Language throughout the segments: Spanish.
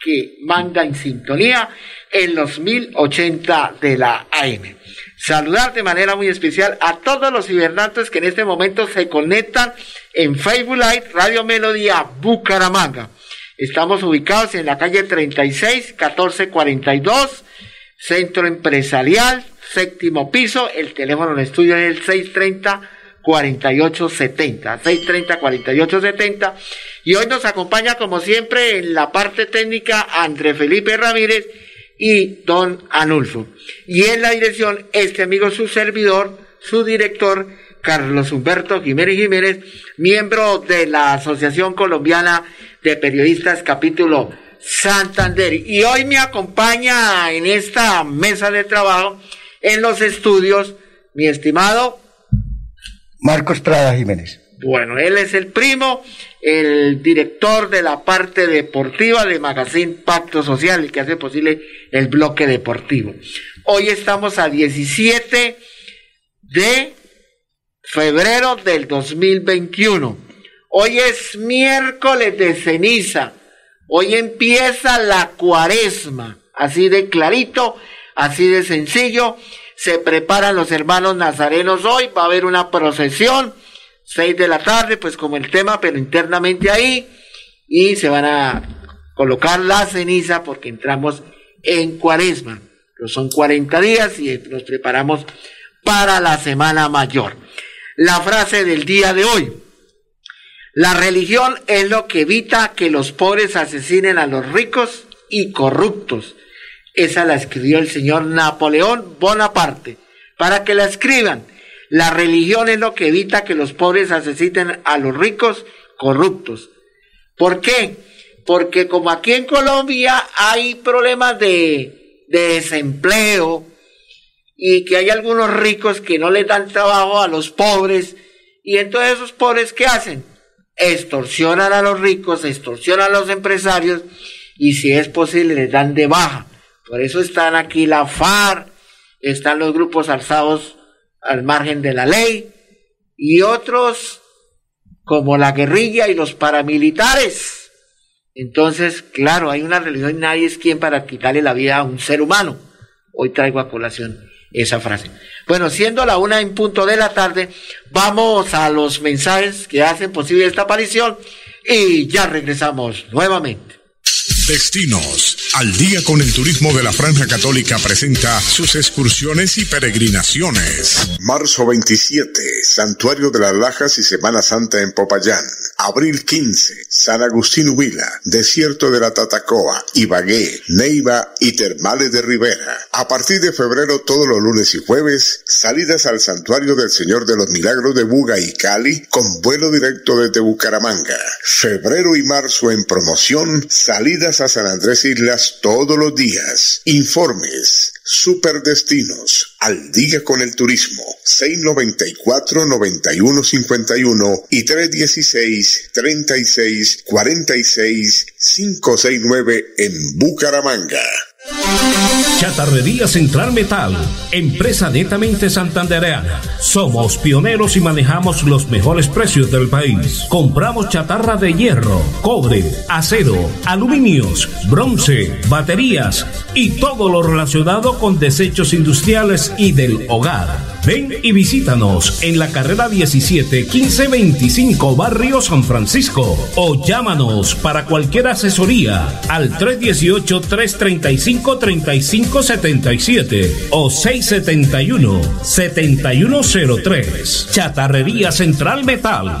que manda en sintonía en los 1080 de la AM. Saludar de manera muy especial a todos los cibernautas que en este momento se conectan en Facebook Live Radio Melodía Bucaramanga. Estamos ubicados en la calle 36, 1442, Centro Empresarial, séptimo piso. El teléfono en estudio es el 630 4870, 630 4870. Y hoy nos acompaña, como siempre, en la parte técnica André Felipe Ramírez y Don Anulfo. Y en la dirección, este amigo, su servidor, su director, Carlos Humberto Jiménez Jiménez, miembro de la Asociación Colombiana de Periodistas, capítulo Santander. Y hoy me acompaña en esta mesa de trabajo, en los estudios, mi estimado Marcos Prada Jiménez. Bueno, él es el primo, el director de la parte deportiva de Magazine Pacto Social, el que hace posible el bloque deportivo. Hoy estamos a 17 de febrero del 2021. Hoy es miércoles de ceniza. Hoy empieza la cuaresma. Así de clarito, así de sencillo se preparan los hermanos nazarenos hoy, va a haber una procesión, seis de la tarde, pues como el tema, pero internamente ahí, y se van a colocar la ceniza porque entramos en cuaresma. son 40 días y nos preparamos para la semana mayor. La frase del día de hoy. La religión es lo que evita que los pobres asesinen a los ricos y corruptos esa la escribió el señor Napoleón Bonaparte. Para que la escriban, la religión es lo que evita que los pobres asesinen a los ricos corruptos. ¿Por qué? Porque como aquí en Colombia hay problemas de, de desempleo y que hay algunos ricos que no le dan trabajo a los pobres, y entonces esos pobres ¿qué hacen? Extorsionan a los ricos, extorsionan a los empresarios y si es posible les dan de baja. Por eso están aquí la FARC, están los grupos alzados al margen de la ley y otros como la guerrilla y los paramilitares. Entonces, claro, hay una religión y nadie es quien para quitarle la vida a un ser humano. Hoy traigo a colación esa frase. Bueno, siendo la una en punto de la tarde, vamos a los mensajes que hacen posible esta aparición y ya regresamos nuevamente. Destinos. Al día con el turismo de la Franja Católica presenta sus excursiones y peregrinaciones. Marzo 27, Santuario de las Lajas y Semana Santa en Popayán. Abril 15, San Agustín Huila, Desierto de la Tatacoa, Ibagué, Neiva y Termales de Rivera. A partir de febrero, todos los lunes y jueves, salidas al Santuario del Señor de los Milagros de Buga y Cali con vuelo directo desde Bucaramanga. Febrero y marzo en promoción, salidas a San Andrés Islas todos los días. Informes Superdestinos, al día con el turismo, 694-9151 y 316-3646-569 en Bucaramanga. Chatarrería Central Metal, empresa netamente santandereana. Somos pioneros y manejamos los mejores precios del país. Compramos chatarra de hierro, cobre, acero, aluminios, bronce, baterías y todo lo relacionado con desechos industriales y del hogar. Ven y visítanos en la carrera 17 1525 Barrio San Francisco o llámanos para cualquier asesoría al 318 335 3577 o 671 7103. Chatarrería Central Metal.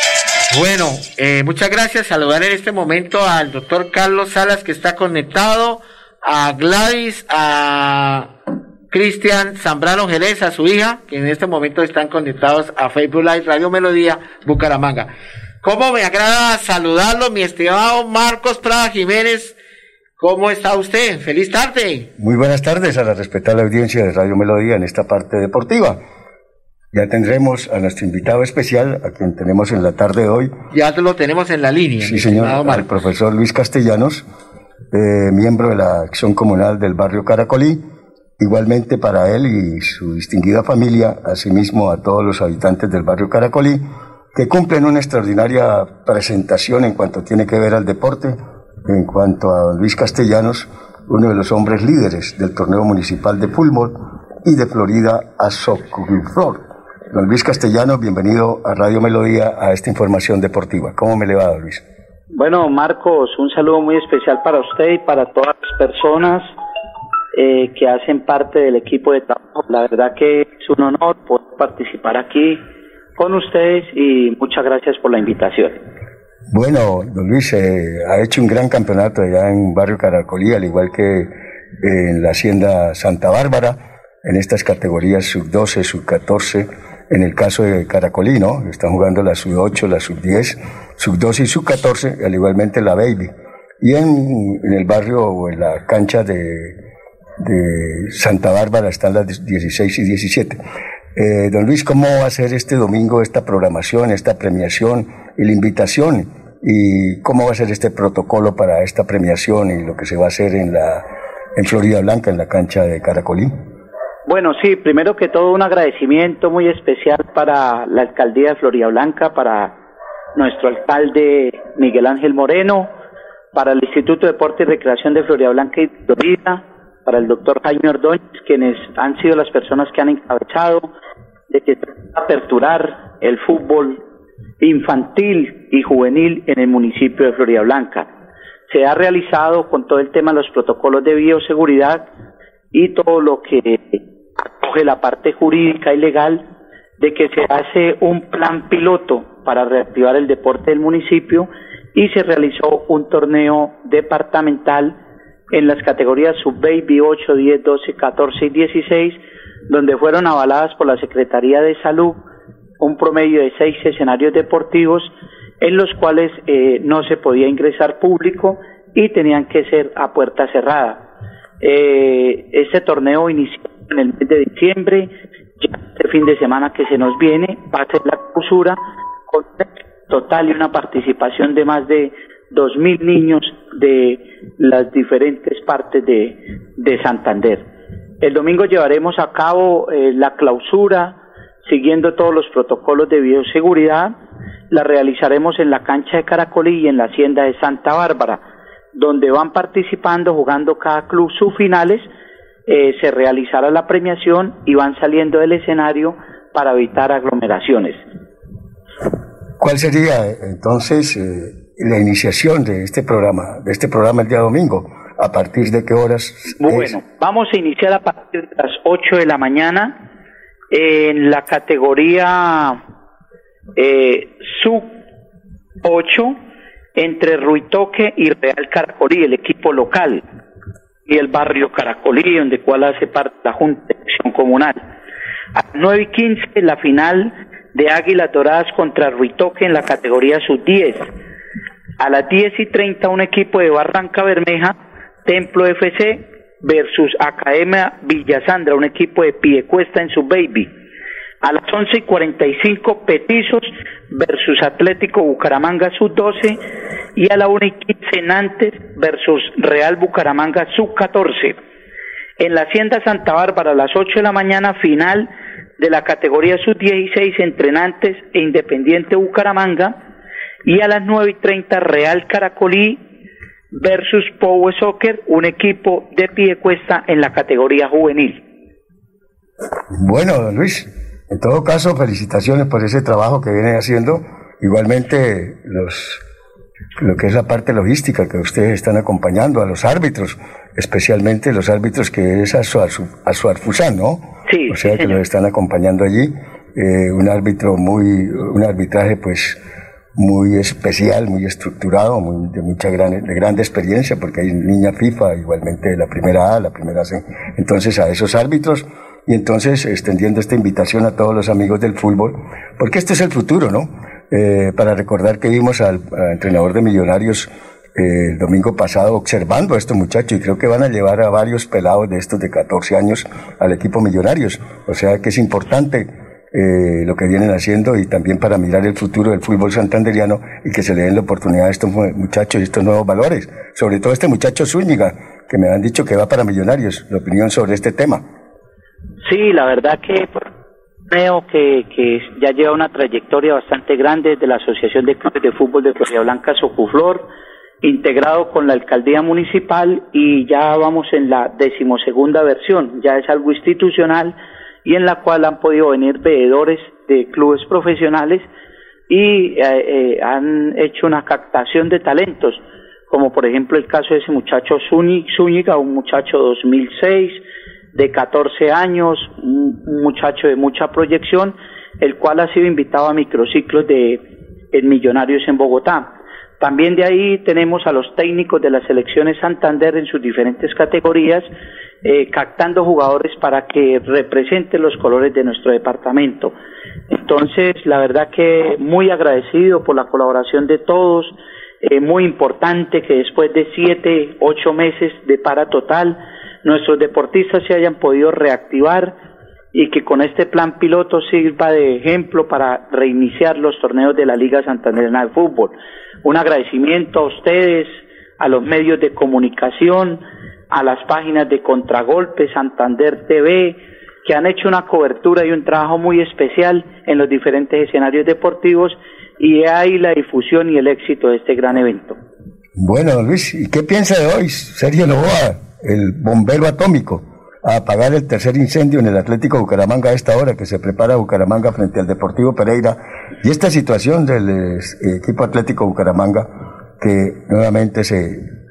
Bueno, eh, muchas gracias. Saludar en este momento al doctor Carlos Salas que está conectado, a Gladys, a Cristian Zambrano Jerez, a su hija, que en este momento están conectados a Facebook Live Radio Melodía Bucaramanga. ¿Cómo me agrada saludarlo, mi estimado Marcos Prada Jiménez? ¿Cómo está usted? Feliz tarde. Muy buenas tardes a la respetable audiencia de Radio Melodía en esta parte deportiva. Ya tendremos a nuestro invitado especial, a quien tenemos en la tarde de hoy. Ya lo tenemos en la línea. Sí, señor, al profesor Luis Castellanos, eh, miembro de la acción comunal del barrio Caracolí. Igualmente para él y su distinguida familia, asimismo a todos los habitantes del barrio Caracolí, que cumplen una extraordinaria presentación en cuanto tiene que ver al deporte, en cuanto a Luis Castellanos, uno de los hombres líderes del torneo municipal de fútbol y de Florida a Flor. Don Luis Castellano, bienvenido a Radio Melodía a esta información deportiva. ¿Cómo me le va, don Luis? Bueno, Marcos, un saludo muy especial para usted y para todas las personas eh, que hacen parte del equipo de trabajo. La verdad que es un honor poder participar aquí con ustedes y muchas gracias por la invitación. Bueno, don Luis, eh, ha hecho un gran campeonato allá en Barrio Caracolí, al igual que en la Hacienda Santa Bárbara, en estas categorías sub-12, sub-14 en el caso de Caracolí, ¿no? Están jugando la sub-8, la sub-10, sub-12 y sub-14, al igualmente la Baby. Y en, el barrio o en la cancha de, Santa Bárbara están las 16 y 17. Eh, don Luis, ¿cómo va a ser este domingo esta programación, esta premiación y la invitación? ¿Y cómo va a ser este protocolo para esta premiación y lo que se va a hacer en, la, en Florida Blanca, en la cancha de Caracolí? Bueno, sí, primero que todo un agradecimiento muy especial para la alcaldía de Florida Blanca, para nuestro alcalde Miguel Ángel Moreno, para el Instituto de Deporte y Recreación de Florida Blanca y Florida, para el doctor Jaime Ordóñez, quienes han sido las personas que han encabezado de que aperturar el fútbol infantil y juvenil en el municipio de Florida Blanca. Se ha realizado con todo el tema de los protocolos de bioseguridad y todo lo que coge la parte jurídica y legal de que se hace un plan piloto para reactivar el deporte del municipio y se realizó un torneo departamental en las categorías sub-baby 8, 10, 12, 14 y 16, donde fueron avaladas por la Secretaría de Salud un promedio de seis escenarios deportivos en los cuales eh, no se podía ingresar público y tenían que ser a puerta cerrada. Eh, este torneo inició en el mes de diciembre, ya este fin de semana que se nos viene va a ser la clausura con total y una participación de más de dos mil niños de las diferentes partes de, de Santander. El domingo llevaremos a cabo eh, la clausura siguiendo todos los protocolos de bioseguridad. La realizaremos en la cancha de Caracolí y en la hacienda de Santa Bárbara, donde van participando, jugando cada club sus finales eh, se realizará la premiación y van saliendo del escenario para evitar aglomeraciones. ¿Cuál sería entonces eh, la iniciación de este programa, de este programa el día domingo? ¿A partir de qué horas? Bueno, vamos a iniciar a partir de las 8 de la mañana en la categoría eh, sub 8 entre Ruitoque y Real Caracolí, el equipo local y el barrio Caracolí, donde cual hace parte la Junta de Acción Comunal. A las 9 y 15, la final de Águilas Doradas contra Ruitoque en la categoría sub-10. A las 10 y 30, un equipo de Barranca Bermeja, Templo FC versus Academia Villasandra, un equipo de Piecuesta en su baby. A las 11 y 45, Petizos versus Atlético Bucaramanga sub-12 y a la 1 y 15 Nantes versus Real Bucaramanga sub-14. En la Hacienda Santa Bárbara a las 8 de la mañana final de la categoría sub-16 entre Nantes e Independiente Bucaramanga y a las 9 y 30 Real Caracolí versus Power Soccer, un equipo de pie cuesta en la categoría juvenil. Bueno, Luis, en todo caso, felicitaciones por ese trabajo que vienen haciendo. Igualmente, los, lo que es la parte logística que ustedes están acompañando a los árbitros, especialmente los árbitros que es a su, a su ¿no? Sí. O sea, que los están acompañando allí. Eh, un árbitro muy, un arbitraje pues muy especial, muy estructurado, muy, de mucha gran, de grande experiencia, porque hay niña FIFA, igualmente la primera A, la primera C. Entonces a esos árbitros, y entonces extendiendo esta invitación a todos los amigos del fútbol, porque este es el futuro, ¿no? Eh, para recordar que vimos al, entrenador de Millonarios eh, el domingo pasado observando a estos muchachos y creo que van a llevar a varios pelados de estos de 14 años al equipo Millonarios. O sea que es importante eh, lo que vienen haciendo y también para mirar el futuro del fútbol santanderiano y que se le den la oportunidad a estos muchachos y estos nuevos valores. Sobre todo este muchacho Zúñiga, que me han dicho que va para Millonarios. La opinión sobre este tema. Sí, la verdad que creo que, que ya lleva una trayectoria bastante grande de la Asociación de Clubes de Fútbol de Florida Blanca, Socuflor, integrado con la alcaldía municipal y ya vamos en la decimosegunda versión, ya es algo institucional y en la cual han podido venir veedores de clubes profesionales y eh, eh, han hecho una captación de talentos, como por ejemplo el caso de ese muchacho Zúñiga, un muchacho 2006 de 14 años, un muchacho de mucha proyección, el cual ha sido invitado a microciclos de Millonarios en Bogotá. También de ahí tenemos a los técnicos de las selecciones Santander en sus diferentes categorías eh, captando jugadores para que representen los colores de nuestro departamento. Entonces, la verdad que muy agradecido por la colaboración de todos, eh, muy importante que después de siete, ocho meses de para total, nuestros deportistas se hayan podido reactivar y que con este plan piloto sirva de ejemplo para reiniciar los torneos de la Liga Santanderina de Fútbol. Un agradecimiento a ustedes, a los medios de comunicación, a las páginas de Contragolpe, Santander TV, que han hecho una cobertura y un trabajo muy especial en los diferentes escenarios deportivos y ahí la difusión y el éxito de este gran evento. Bueno, Luis, ¿y qué piensa de hoy Sergio Novoa, el bombero atómico, a apagar el tercer incendio en el Atlético Bucaramanga a esta hora que se prepara Bucaramanga frente al Deportivo Pereira y esta situación del equipo Atlético Bucaramanga que nuevamente se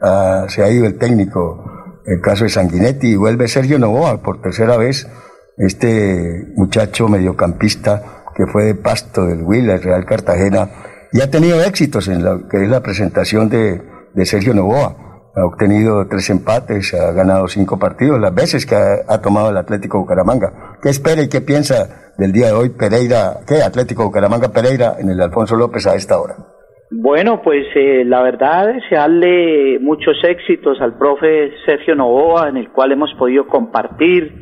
se ha ido el técnico el caso de Sanguinetti, y vuelve Sergio Novoa por tercera vez, este muchacho mediocampista que fue de pasto del Huila, el Real Cartagena, y ha tenido éxitos en lo que es la presentación de, de Sergio Novoa. Ha obtenido tres empates, ha ganado cinco partidos, las veces que ha, tomado el Atlético Bucaramanga. ¿Qué espera y qué piensa del día de hoy Pereira, qué Atlético Bucaramanga Pereira en el Alfonso López a esta hora? Bueno, pues eh, la verdad, desearle muchos éxitos al profe Sergio Novoa, en el cual hemos podido compartir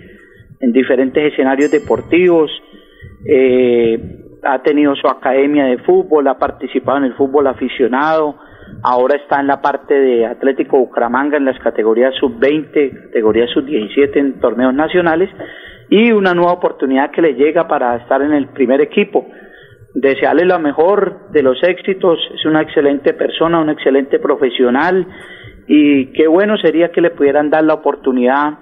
en diferentes escenarios deportivos. Eh, ha tenido su academia de fútbol, ha participado en el fútbol aficionado, ahora está en la parte de Atlético Bucaramanga en las categorías sub-20, categorías sub-17 en torneos nacionales y una nueva oportunidad que le llega para estar en el primer equipo. Desearle lo mejor de los éxitos, es una excelente persona, un excelente profesional y qué bueno sería que le pudieran dar la oportunidad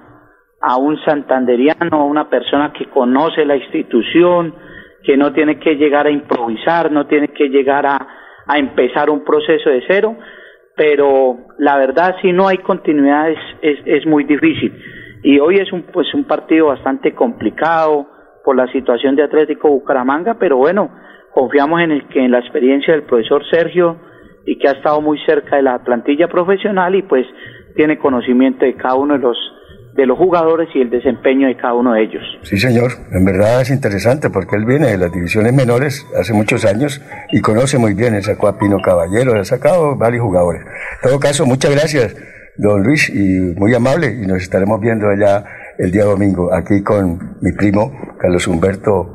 a un santanderiano, a una persona que conoce la institución, que no tiene que llegar a improvisar, no tiene que llegar a, a empezar un proceso de cero, pero la verdad si no hay continuidad es, es, es muy difícil. Y hoy es un, pues, un partido bastante complicado por la situación de Atlético Bucaramanga, pero bueno, confiamos en, el, que en la experiencia del profesor Sergio y que ha estado muy cerca de la plantilla profesional y pues tiene conocimiento de cada uno de los de los jugadores y el desempeño de cada uno de ellos. Sí, señor, en verdad es interesante porque él viene de las divisiones menores hace muchos años y conoce muy bien, él sacó a Pino Caballero, ha sacado varios jugadores. En todo caso, muchas gracias, don Luis, y muy amable, y nos estaremos viendo allá el día domingo, aquí con mi primo Carlos Humberto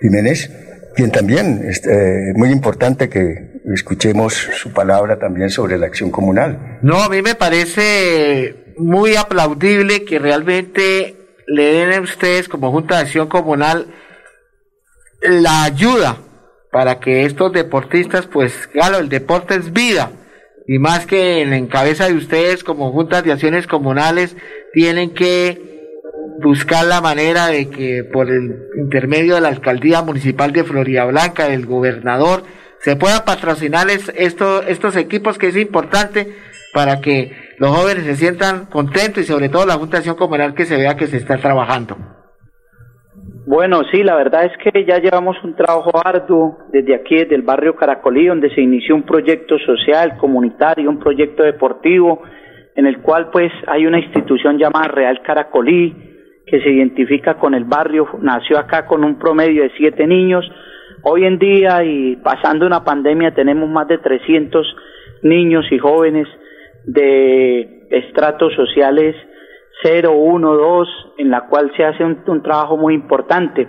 Jiménez quien también es eh, muy importante que escuchemos su palabra también sobre la acción comunal. No, a mí me parece muy aplaudible que realmente le den a ustedes como Junta de Acción Comunal la ayuda para que estos deportistas, pues claro, el deporte es vida. Y más que en cabeza de ustedes como juntas de acciones comunales tienen que buscar la manera de que por el intermedio de la alcaldía municipal de Florida Blanca, del gobernador, se puedan patrocinar estos, estos equipos que es importante para que los jóvenes se sientan contentos y sobre todo la Junta Comunal que se vea que se está trabajando. Bueno, sí, la verdad es que ya llevamos un trabajo arduo desde aquí, desde el barrio Caracolí, donde se inició un proyecto social, comunitario, un proyecto deportivo, en el cual pues hay una institución llamada Real Caracolí, que se identifica con el barrio, nació acá con un promedio de siete niños. Hoy en día y pasando una pandemia tenemos más de 300 niños y jóvenes de estratos sociales 0, 1, 2, en la cual se hace un, trabajo muy importante.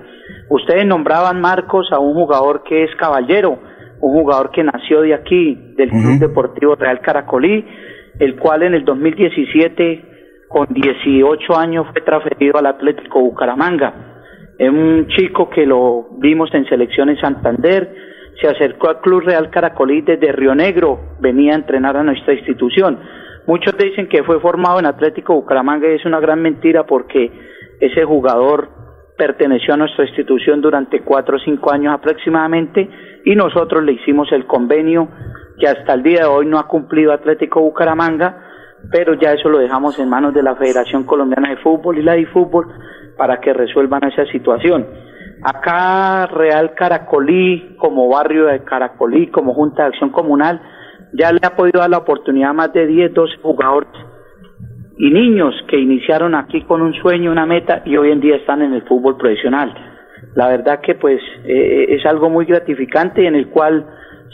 Ustedes nombraban, Marcos, a un jugador que es caballero, un jugador que nació de aquí, del Club Deportivo Real Caracolí, el cual en el 2017, con 18 años, fue transferido al Atlético Bucaramanga. Es un chico que lo vimos en selecciones Santander, se acercó al Club Real Caracolí desde Río Negro, venía a entrenar a nuestra institución Muchos dicen que fue formado en Atlético Bucaramanga y es una gran mentira porque ese jugador perteneció a nuestra institución durante cuatro o cinco años aproximadamente y nosotros le hicimos el convenio que hasta el día de hoy no ha cumplido Atlético Bucaramanga, pero ya eso lo dejamos en manos de la Federación Colombiana de Fútbol y la de Fútbol para que resuelvan esa situación. Acá Real Caracolí, como barrio de Caracolí, como Junta de Acción Comunal, ya le ha podido dar la oportunidad a más de 10, 12 jugadores y niños que iniciaron aquí con un sueño, una meta y hoy en día están en el fútbol profesional. La verdad que pues eh, es algo muy gratificante en el cual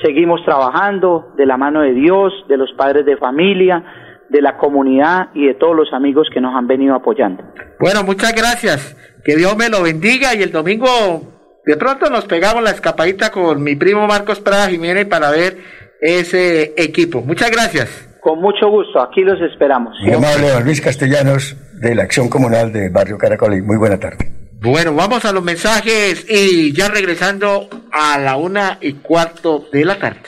seguimos trabajando de la mano de Dios, de los padres de familia, de la comunidad y de todos los amigos que nos han venido apoyando. Bueno, muchas gracias. Que Dios me lo bendiga y el domingo de pronto nos pegamos la escapadita con mi primo Marcos Prada Jiménez para ver ese equipo. Muchas gracias. Con mucho gusto, aquí los esperamos. Muy amable, don Luis Castellanos, de la Acción Comunal de Barrio Caracol. Muy buena tarde. Bueno, vamos a los mensajes y ya regresando a la una y cuarto de la tarde.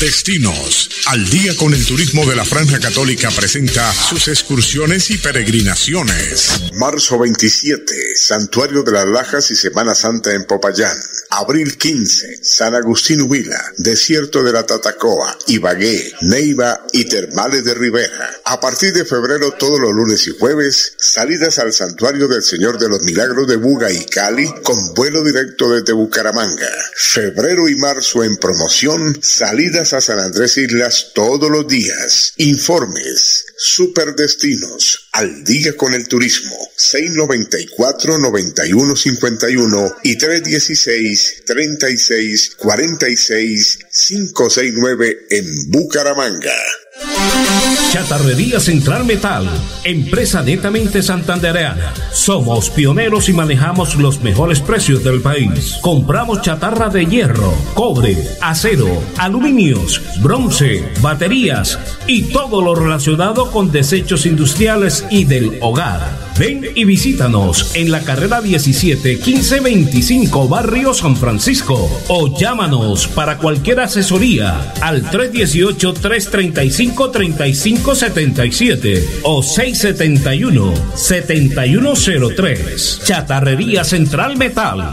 Destinos. Al día con el turismo de la Franja Católica presenta sus excursiones y peregrinaciones. Marzo 27, Santuario de las Lajas y Semana Santa en Popayán. Abril 15, San Agustín Huila, Desierto de la Tatacoa, Ibagué, Neiva y Termales de Rivera. A partir de febrero, todos los lunes y jueves, salidas al Santuario del Señor de los Milagros de Buga y Cali con vuelo directo desde Bucaramanga. Febrero y marzo en promoción, salidas a San Andrés Islas todos los días. Informes, superdestinos, al día con el turismo. 694-9151 y 316-3646-569 en Bucaramanga. Chatarrería Central Metal, empresa netamente santandereana. Somos pioneros y manejamos los mejores precios del país. Compramos chatarra de hierro, cobre, acero, aluminios, bronce, baterías y todo lo relacionado con desechos industriales y del hogar. Ven y visítanos en la carrera 17 1525 Barrio San Francisco o llámanos para cualquier asesoría al 318 335 3577 o 671 7103. Chatarrería Central Metal.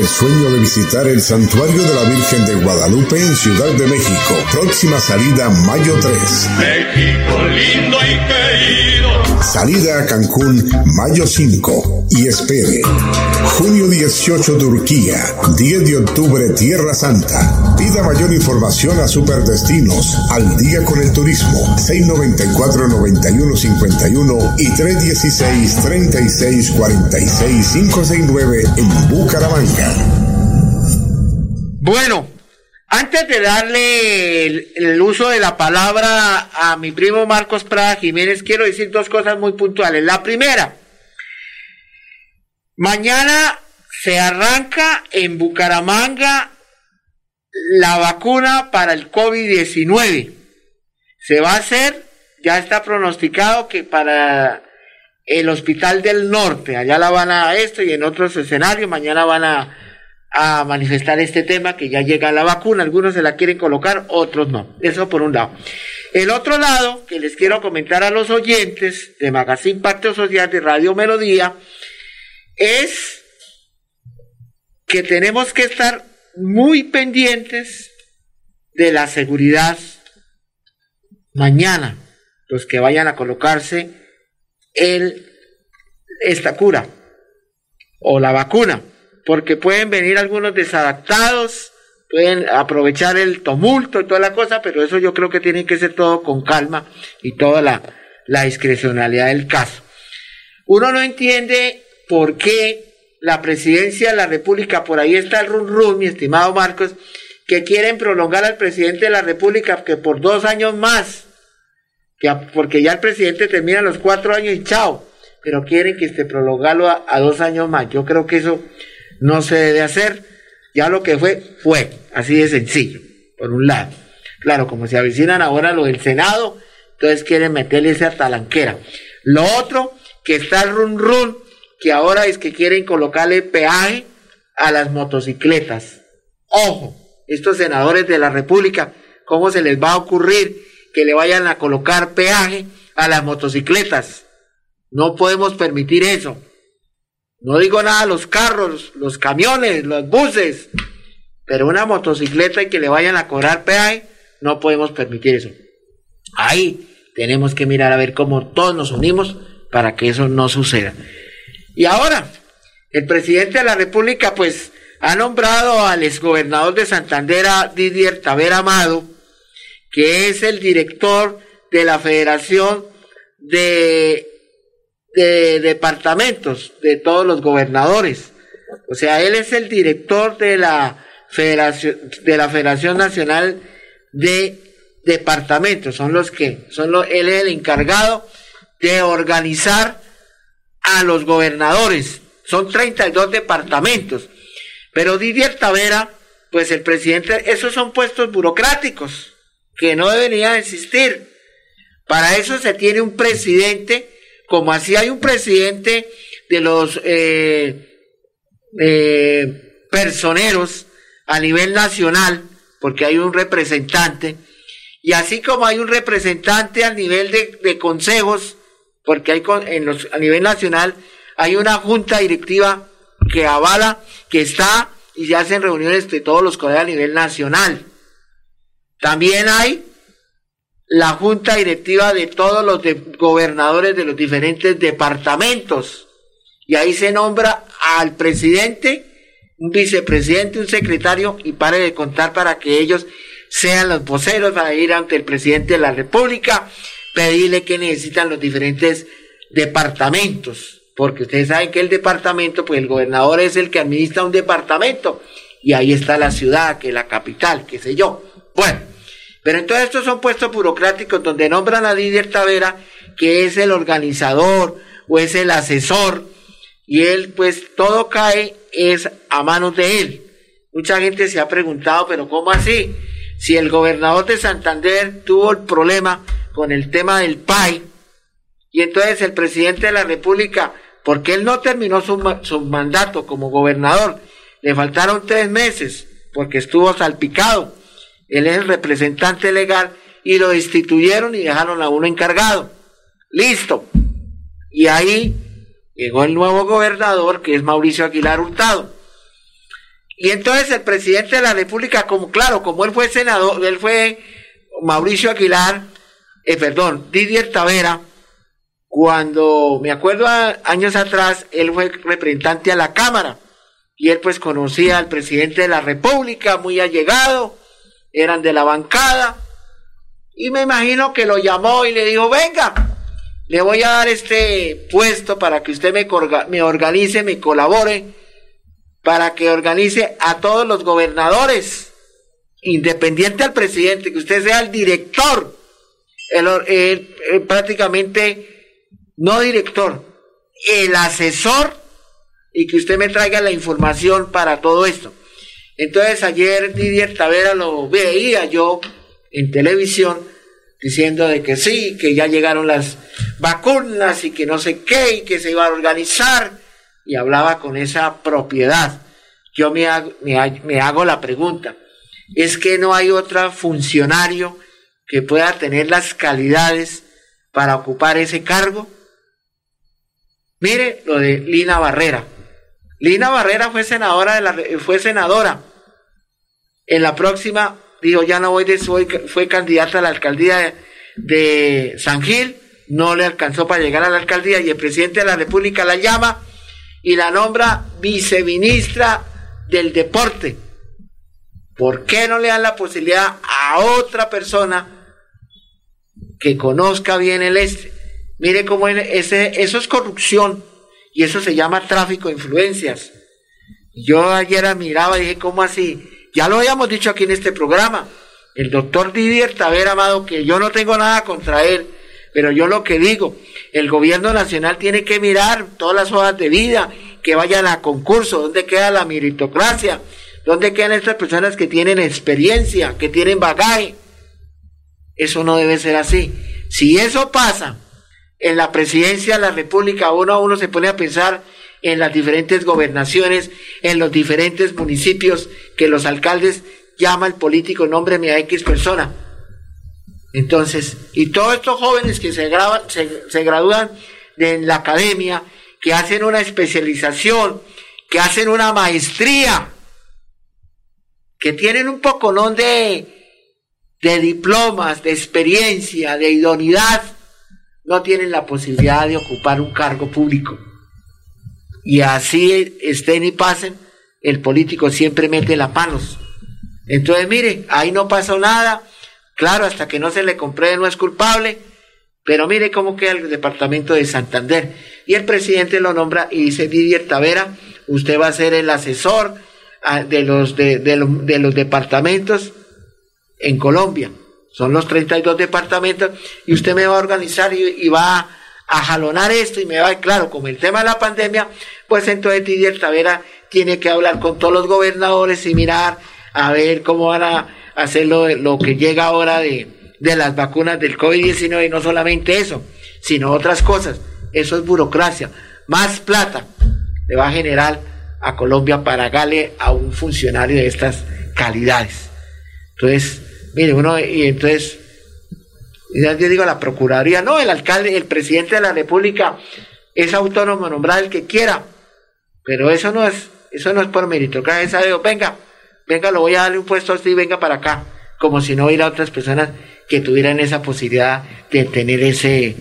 El sueño de visitar el Santuario de la Virgen de Guadalupe en Ciudad de México. Próxima salida mayo 3. México lindo y querido. Salida a Cancún mayo 5. Y espere. Junio 18 Turquía. 10 de octubre Tierra Santa. Pida mayor información a Superdestinos. Al día con el turismo. 694-9151 y 316-3646-569 en Bucaramanga. Bueno, Antes de darle el, uso de la palabra a mi primo Marcos Prada Jiménez, quiero decir dos cosas muy puntuales. La primera, mañana se arranca en Bucaramanga la vacuna para el COVID-19. Se va a hacer, ya está pronosticado que para el Hospital del Norte, allá la van a esto y en otros escenarios, mañana van a a manifestar este tema que ya llega la vacuna, algunos se la quieren colocar, otros no. Eso por un lado. El otro lado que les quiero comentar a los oyentes de Magazine Pacto Social de Radio Melodía es que tenemos que estar muy pendientes de la seguridad mañana, los que vayan a colocarse el, esta cura o la vacuna porque pueden venir algunos desadaptados, pueden aprovechar el tumulto y toda la cosa, pero eso yo creo que tiene que ser todo con calma y toda la, la discrecionalidad del caso. Uno no entiende por qué la presidencia de la República, por ahí está el run run, mi estimado Marcos, que quieren prolongar al presidente de la República que por dos años más, que, porque ya el presidente termina los cuatro años y chao, pero quieren que esté prolongarlo a dos años más. Yo creo que eso no se debe hacer. Ya lo que fue, fue. Así de sencillo, por un lado. Claro, como se avecinan ahora lo del Senado, entonces quieren meterle esa talanquera. Lo otro, que está el run run, que ahora es que quieren colocarle peaje a las motocicletas. Ojo, estos senadores de la República, ¿cómo se les va a ocurrir que le vayan a colocar peaje a las motocicletas? No podemos permitir eso. No digo nada los carros, los camiones, los buses, pero una motocicleta y que le vayan a cobrar peaje, no podemos permitir eso. Ahí tenemos que mirar a ver cómo todos nos unimos para que eso no suceda. Y ahora, el presidente de la República, pues, ha nombrado al exgobernador de Santander, Didier Taver Amado, que es el director de la Federación de de departamentos de todos los gobernadores. O sea, él es el director de la Federación, de la Federación Nacional de Departamentos. Son los que, son los, él es el encargado de organizar a los gobernadores. Son 32 departamentos. Pero Didier Tavera, pues el presidente, esos son puestos burocráticos que no deberían existir. Para eso se tiene un presidente como así hay un presidente de los eh, eh, personeros a nivel nacional, porque hay un representante, y así como hay un representante a nivel de, consejos, porque hay en los, a nivel nacional hay una junta directiva que avala, que está y se hacen reuniones de todos los colegios a nivel nacional. También hay la junta directiva de todos los gobernadores de los diferentes departamentos. Y ahí se nombra al presidente, un vicepresidente, un secretario, y pare de contar para que ellos sean los voceros para ir ante el presidente de la República, pedirle que necesitan los diferentes departamentos. Porque ustedes saben que el departamento, pues el gobernador es el que administra un departamento. Y ahí está la ciudad, que es la capital, qué sé yo. Bueno, pero entonces estos son puestos burocráticos donde nombran a Didier Tavera, que es el organizador o es el asesor, y él pues todo cae es a manos de él. Mucha gente se ha preguntado, pero ¿cómo así? Si el gobernador de Santander tuvo el problema con el tema del PAI, y entonces el presidente de la República, porque él no terminó su, su mandato como gobernador, le faltaron tres meses, porque estuvo salpicado él es el representante legal y lo destituyeron y dejaron a uno encargado. Listo. Y ahí llegó el nuevo gobernador que es Mauricio Aguilar Hurtado. Y entonces el presidente de la República, como claro, como él fue senador, él fue Mauricio Aguilar, eh, perdón, Didier Tavera, cuando me acuerdo años atrás, él fue representante a la Cámara y él pues conocía al presidente de la República, muy allegado, eran de la bancada, y me imagino que lo llamó y le dijo, venga, le voy a dar este puesto para que usted me, me organice, me colabore, para que organice a todos los gobernadores. independiente al presidente, que usted sea el director, el, prácticamente no director, el asesor y que usted me traiga la información para todo esto. Entonces ayer Didier Tavera lo veía yo en televisión diciendo de que sí, que ya llegaron las vacunas y que no sé qué y que se iba a organizar y hablaba con esa propiedad. Yo me hago, me hago la pregunta, ¿es que no hay otro funcionario que pueda tener las calidades para ocupar ese cargo? Mire lo de Lina Barrera. Lina Barrera fue senadora, de la, fue senadora. En la próxima, dijo, ya no voy de fue candidata a la alcaldía de, San Gil, no le alcanzó para llegar a la alcaldía y el presidente de la República la llama y la nombra viceministra del deporte. ¿Por qué no le dan la posibilidad a otra persona que conozca bien el este? Mire cómo ese, eso es corrupción y eso se llama tráfico de influencias. Yo ayer miraba y dije, ¿cómo así? Ya lo habíamos dicho aquí en este programa. El doctor Didier Taver Amado, que yo no tengo nada contra él, pero yo lo que digo, el gobierno nacional tiene que mirar todas las hojas de vida, que vayan a concurso, dónde queda la meritocracia, dónde quedan estas personas que tienen experiencia, que tienen bagaje. Eso no debe ser así. Si eso pasa, en la presidencia de la República, uno a uno se pone a pensar en las diferentes gobernaciones, en los diferentes municipios que los alcaldes llaman político nombre a X persona. Entonces, y todos estos jóvenes que se, gradúan en la academia, que hacen una especialización, que hacen una maestría, que tienen un poco de, de diplomas, de experiencia, de idoneidad, no tienen la posibilidad de ocupar un cargo público. Y así estén y pasen, el político siempre mete las manos. Entonces, mire, ahí no pasó nada. Claro, hasta que no se le compruebe no es culpable. Pero mire cómo queda el departamento de Santander. Y el presidente lo nombra y dice Didier Tavera, usted va a ser el asesor ah, de los, de los departamentos en Colombia son los 32 departamentos, y usted me va a organizar y, va a, jalonar esto y me va, claro, como el tema de la pandemia, pues entonces Didier Tavera tiene que hablar con todos los gobernadores y mirar a ver cómo van a hacer lo, lo que llega ahora de, de las vacunas del COVID-19 y no solamente eso, sino otras cosas. Eso es burocracia. Más plata le va a generar a Colombia para darle a un funcionario de estas calidades. Entonces, Mire, uno, y entonces, yo digo, la Procuraduría, no, el alcalde, el presidente de la República es autónomo nombrar el que quiera, pero eso no es, eso no es por meritocracia, esa de, venga, venga, lo voy a darle un puesto así, venga para acá, como si no hubiera otras personas que tuvieran esa posibilidad de tener ese,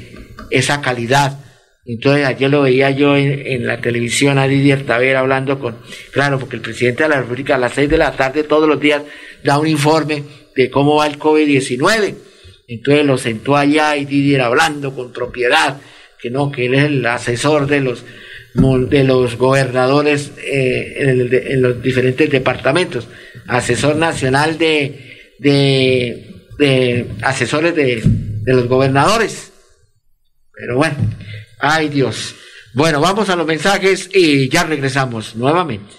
esa calidad. Entonces ayer lo veía yo en, la televisión a Didier Tavera hablando con, claro, porque el presidente de la República a las seis de la tarde todos los días da un informe de cómo va el COVID-19. Entonces lo sentó allá y Didier hablando con propiedad, que no, que él es el asesor de los, de los gobernadores eh, en, los diferentes departamentos, asesor nacional de, de, asesores de, de los gobernadores. Pero bueno, ay Dios. Bueno, vamos a los mensajes y ya regresamos nuevamente.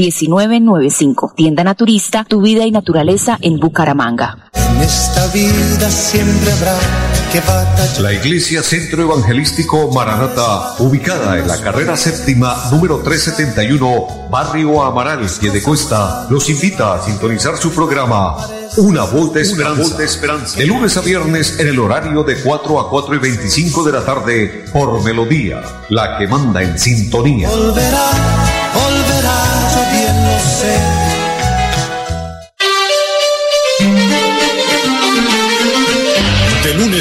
1995. Tienda Naturista, tu vida y naturaleza en Bucaramanga. En esta vida siempre habrá que La Iglesia Centro Evangelístico Maranata, ubicada en la carrera séptima número 371, Barrio Amaral, de Cuesta, los invita a sintonizar su programa Una voz de esperanza. de esperanza. De lunes a viernes en el horario de 4 a 4 y 25 de la tarde por Melodía, la que manda en sintonía. Volverá,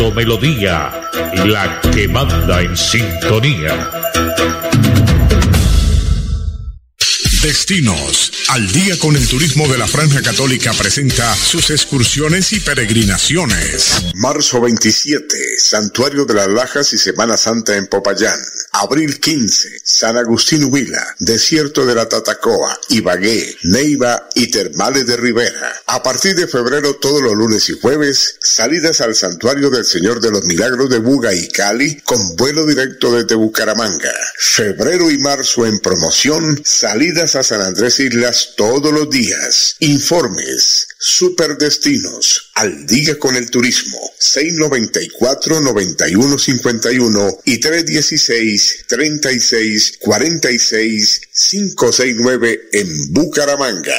Radio Melodía, la que manda en sintonía. Destinos. Al día con el turismo de la Franja Católica presenta sus excursiones y peregrinaciones. Marzo 27, Santuario de las Lajas y Semana Santa en Popayán. Abril 15, San Agustín Huila, Desierto de la Tatacoa, Ibagué, Neiva y Termales de Rivera. A partir de febrero, todos los lunes y jueves, salidas al Santuario del Señor de los Milagros de Buga y Cali con vuelo directo desde Bucaramanga. Febrero y marzo en promoción, salidas a San Andrés Islas todos los días. Informes, superdestinos, al día con el turismo, 694-9151 y 316 36 46 569 en Bucaramanga.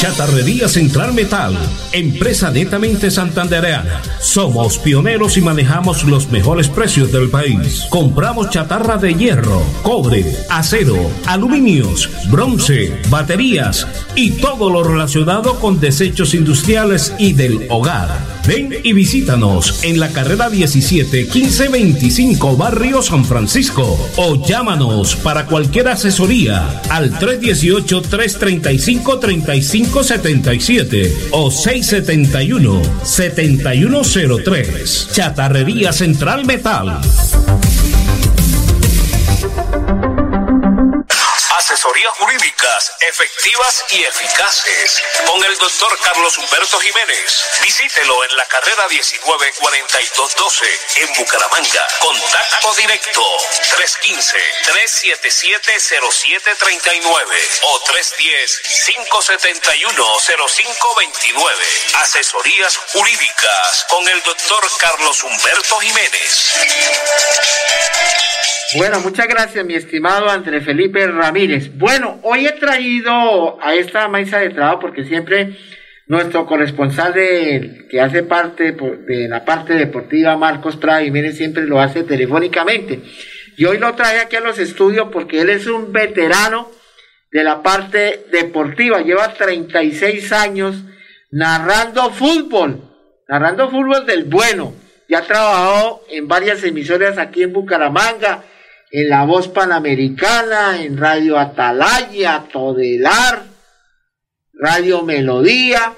Chatarrería Central Metal, empresa netamente santandereana. Somos pioneros y manejamos los mejores precios del país. Compramos chatarra de hierro, cobre, acero, aluminios, bronce, baterías y todo lo relacionado con desechos industriales y del hogar. Ven y visítanos en la carrera 17 1525 Barrio San Francisco o llámanos para cualquier asesoría al 318 335 53577 o 671-7103. Chatarrería Central Metal. Asesorías efectivas y eficaces con el doctor Carlos Humberto Jiménez. Visítelo en la carrera 194212 en Bucaramanga. Contacto directo 315-377-0739 o 310-571-0529. Asesorías jurídicas con el doctor Carlos Humberto Jiménez. Bueno, muchas gracias, mi estimado André Felipe Ramírez. Bueno, hoy he a esta mesa de trabajo porque siempre nuestro corresponsal de, que hace parte de la parte deportiva, Marcos Prada Jiménez, siempre lo hace telefónicamente. Y hoy lo traje aquí a los estudios porque él es un veterano de la parte deportiva. Lleva 36 años narrando fútbol, narrando fútbol del bueno. Ya ha trabajado en varias emisoras aquí en Bucaramanga, en La Voz Panamericana, en Radio Atalaya, Todelar, Radio Melodía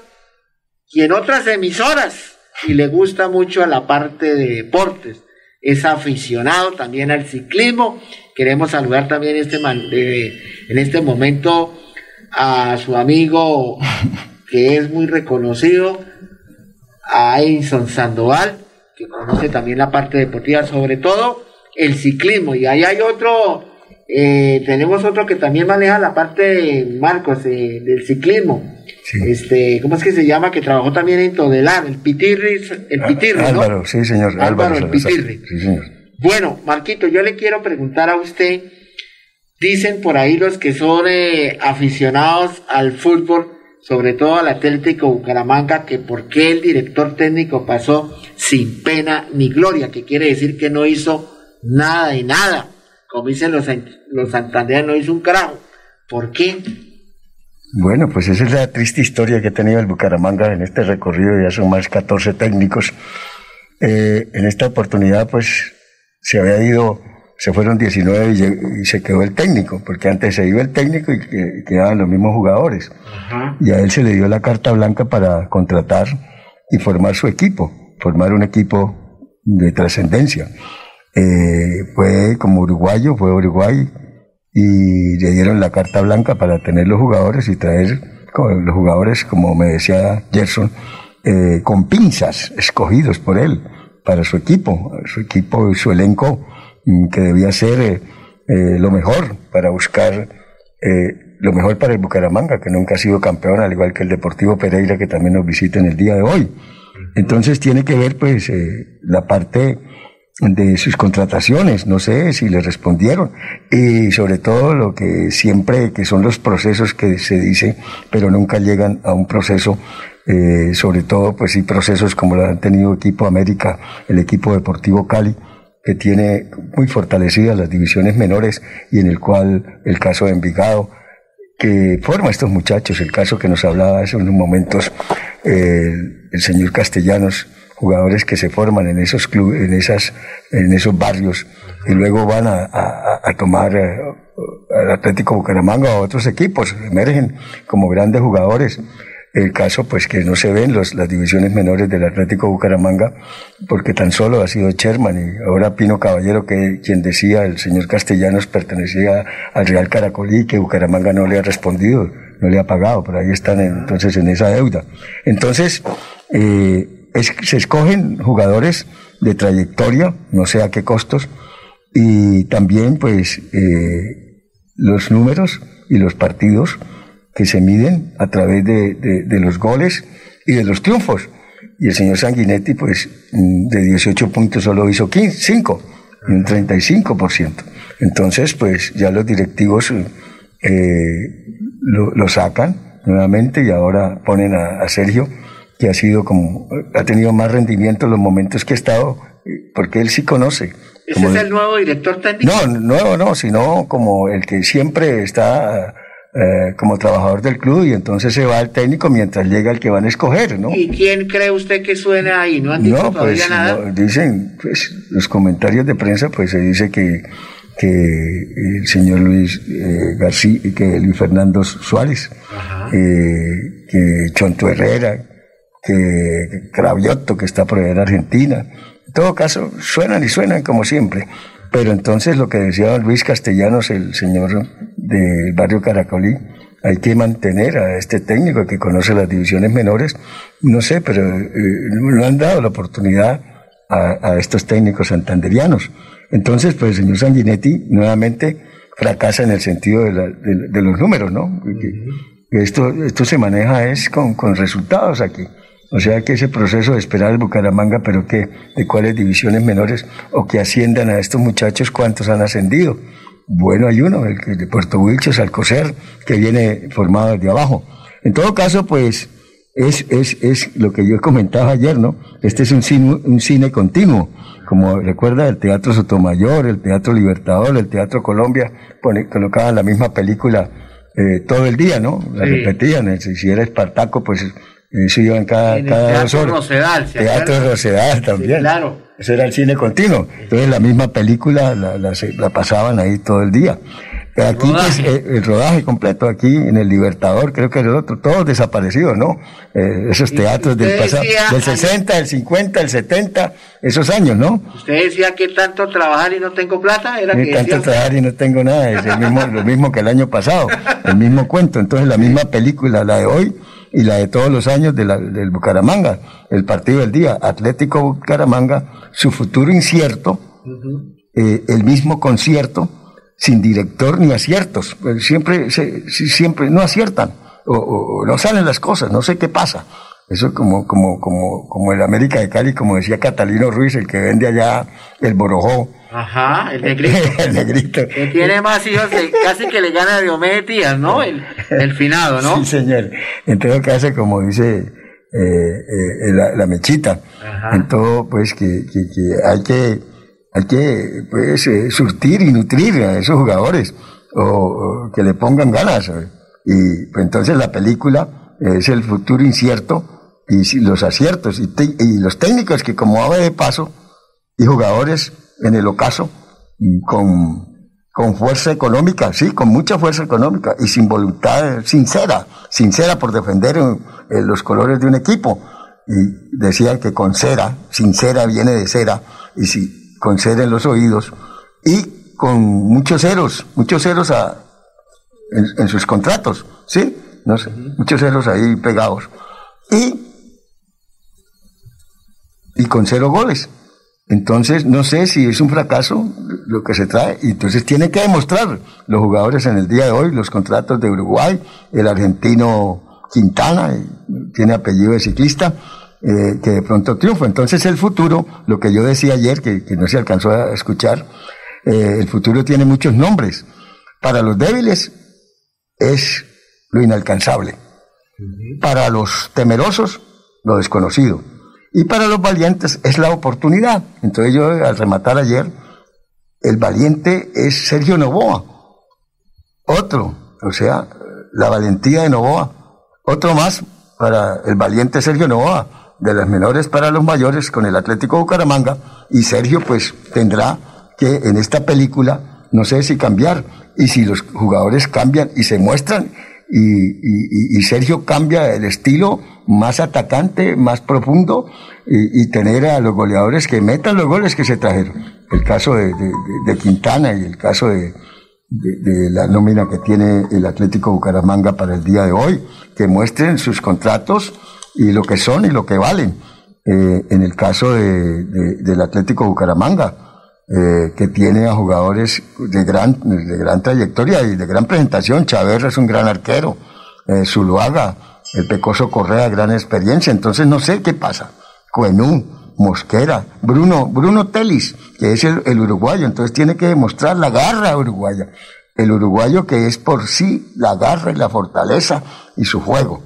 y en otras emisoras. Y le gusta mucho a la parte de deportes. Es aficionado también al ciclismo. Queremos saludar también este en este momento a su amigo que es muy reconocido, a Edison Sandoval, que conoce también la parte deportiva, sobre todo el ciclismo. Y ahí hay otro, eh, tenemos otro que también maneja la parte, de Marcos, eh, del ciclismo. Este, ¿cómo es que se llama? Que trabajó también en Todelar, el Pitirri, el Pitirri, ¿no? Álvaro, sí, señor. Álvaro, el Pitirri. Bueno, Marquito, yo le quiero preguntar a usted Dicen por ahí los que son eh, aficionados al fútbol, sobre todo al Atlético Bucaramanga, que por qué el director técnico pasó sin pena ni gloria, que quiere decir que no hizo nada de nada. Como dicen los, los santandereanos, no hizo un carajo. ¿Por qué? Bueno, pues esa es la triste historia que ha tenido el Bucaramanga en este recorrido, ya son más 14 técnicos. Eh, en esta oportunidad, pues se había ido, se fueron 19 y, se quedó el técnico, porque antes se iba el técnico y, quedaban los mismos jugadores. Y a él se le dio la carta blanca para contratar y formar su equipo, formar un equipo de trascendencia. Eh, fue como uruguayo, fue Uruguay, y le dieron la carta blanca para tener los jugadores y traer los jugadores, como me decía Gerson, eh, con pinzas escogidos por él para su equipo, su equipo y su elenco mm, que debía ser eh, eh, lo mejor para buscar lo mejor para el Bucaramanga, que nunca ha sido campeón, al igual que el Deportivo Pereira, que también nos visita en el día de hoy. Entonces tiene que ver pues la parte de sus contrataciones, no sé si le respondieron, y sobre todo lo que siempre, que son los procesos que se dice, pero nunca llegan a un proceso, eh, sobre todo pues sí procesos como lo han tenido equipo América, el equipo deportivo Cali, que tiene muy fortalecidas las divisiones menores y en el cual el caso de Envigado, que forma estos muchachos, el caso que nos hablaba hace unos momentos eh, el señor Castellanos, jugadores que se forman en esos clubes, en esas, en esos barrios y luego van a, a, tomar eh, al Atlético Bucaramanga o a otros equipos, emergen como grandes jugadores. El caso, pues, que no se ven los, las divisiones menores del Atlético Bucaramanga, porque tan solo ha sido Sherman y ahora Pino Caballero, que quien decía el señor Castellanos pertenecía al Real Caracolí, que Bucaramanga no le ha respondido, no le ha pagado, pero ahí están entonces en esa deuda. Entonces, eh, se escogen jugadores de trayectoria, no sé a qué costos, y también pues eh, los números y los partidos que se miden a través de, los goles y de los triunfos. Y el señor Sanguinetti pues mm, de 18 puntos solo hizo 15, 5, un 35%. Entonces pues ya los directivos eh, lo, sacan nuevamente y ahora ponen a Sergio que ha sido como, ha tenido más rendimiento en los momentos que ha estado, porque él sí conoce. ¿Ese es el nuevo director técnico? No, nuevo no, sino como el que siempre está eh, como trabajador del club y entonces se va al técnico mientras llega el que van a escoger, ¿no? ¿Y quién cree usted que suena ahí? ¿No han dicho no, todavía pues, nada? No, dicen, pues, los comentarios de prensa, pues se dice que que el señor Luis eh, García, que Luis Fernando Suárez, eh, que Chonto Herrera, que Cravioto, que está por allá en Argentina. En todo caso, suenan y suenan como siempre. Pero entonces lo que decía Luis Castellanos, el señor del barrio Caracolí, hay que mantener a este técnico que conoce las divisiones menores, no sé, pero eh, no han dado la oportunidad a, estos técnicos santanderianos. Entonces, pues el señor Sanguinetti nuevamente fracasa en el sentido de, los números, ¿no? esto, esto se maneja es con, con resultados aquí. O sea que ese proceso de esperar el Bucaramanga, pero que de cuáles divisiones menores o que asciendan a estos muchachos, ¿cuántos han ascendido? Bueno, hay uno, el de Puerto Wilches, Alcocer, que viene formado desde abajo. En todo caso, pues es, es, es lo que yo comentaba ayer, ¿no? Este es un cine, un cine continuo. Como recuerda el Teatro Sotomayor, el Teatro Libertador, el Teatro Colombia, pone, colocaban la misma película eh, todo el día, ¿no? La repetían. Si era Espartaco, pues eso iba en cada, cada dos horas. Rosedal, Teatro Rosedal también. claro. Eso era el cine continuo. Entonces la misma película la, la, pasaban ahí todo el día. Aquí pues, eh, el rodaje completo, aquí en el Libertador, creo que el otro, todos desaparecidos, ¿no? Eh, esos teatros del pasado, del 60, del 50, del 70, esos años, ¿no? Usted decía que tanto trabajar y no tengo plata, era que tanto trabajar y no tengo nada, es el mismo, lo mismo que el año pasado, el mismo cuento. Entonces la misma película, la de hoy, y la de todos los años de la, del Bucaramanga, el partido del día, Atlético Bucaramanga, su futuro incierto, eh, el mismo concierto, sin director ni aciertos, pues siempre, siempre no aciertan, o, no salen las cosas, no sé qué pasa. Eso como, como, como, como el América de Cali, como decía Catalino Ruiz, el que vende allá el Borojó, Ajá, el negrito. el negrito. Que tiene más hijos, casi que le gana a Diomedes Díaz, ¿no? El, el finado, ¿no? Sí, señor. En todo caso, como dice eh, eh, la, la mechita, Ajá. en todo, pues que, que, que hay que, hay que pues, eh, surtir y nutrir a esos jugadores, o, o que le pongan ganas. Y pues, entonces la película es el futuro incierto y si- los aciertos y, te- y los técnicos que como ave de paso y jugadores en el ocaso con, con fuerza económica, sí, con mucha fuerza económica y sin voluntad sincera, sincera por defender eh, eh, los colores de un equipo. Y decían que con cera, sincera viene de cera, y si, con cera en los oídos, y con muchos ceros, muchos ceros a, en, en sus contratos, ¿sí? No sé, muchos ceros ahí pegados. Y, y con cero goles. Entonces, no sé si es un fracaso lo que se trae, y entonces tienen que demostrar los jugadores en el día de hoy, los contratos de Uruguay, el argentino Quintana, eh, tiene apellido de ciclista, eh, que de pronto triunfa. Entonces, el futuro, lo que yo decía ayer, que, que no se alcanzó a escuchar, eh, el futuro tiene muchos nombres. Para los débiles es lo inalcanzable. Para los temerosos, lo desconocido. Y para los valientes es la oportunidad. Entonces yo al rematar ayer, el valiente es Sergio Novoa. Otro, o sea, la valentía de Novoa. Otro más para el valiente Sergio Novoa, de las menores para los mayores con el Atlético Bucaramanga. Y Sergio pues tendrá que en esta película, no sé si cambiar, y si los jugadores cambian y se muestran, y, y- y- Sergio cambia el estilo más atacante, más profundo, y, tener a los goleadores que metan los goles que se trajeron. El caso de, Quintana y el caso de, la nómina que tiene el Atlético Bucaramanga para el día de hoy, que muestren sus contratos y lo que son y lo que valen. Eh, en el caso de- de- del Atlético Bucaramanga, eh, que tiene a jugadores de gran, de gran trayectoria y de gran presentación. Chaverra es un gran arquero, eh, Zuluaga, el Pecoso Correa, gran experiencia. Entonces no sé qué pasa. Coenú, Mosquera, Bruno, Bruno Telis, que es el, uruguayo, entonces tiene que demostrar la garra uruguaya. El uruguayo que es por sí la garra y la fortaleza y su juego.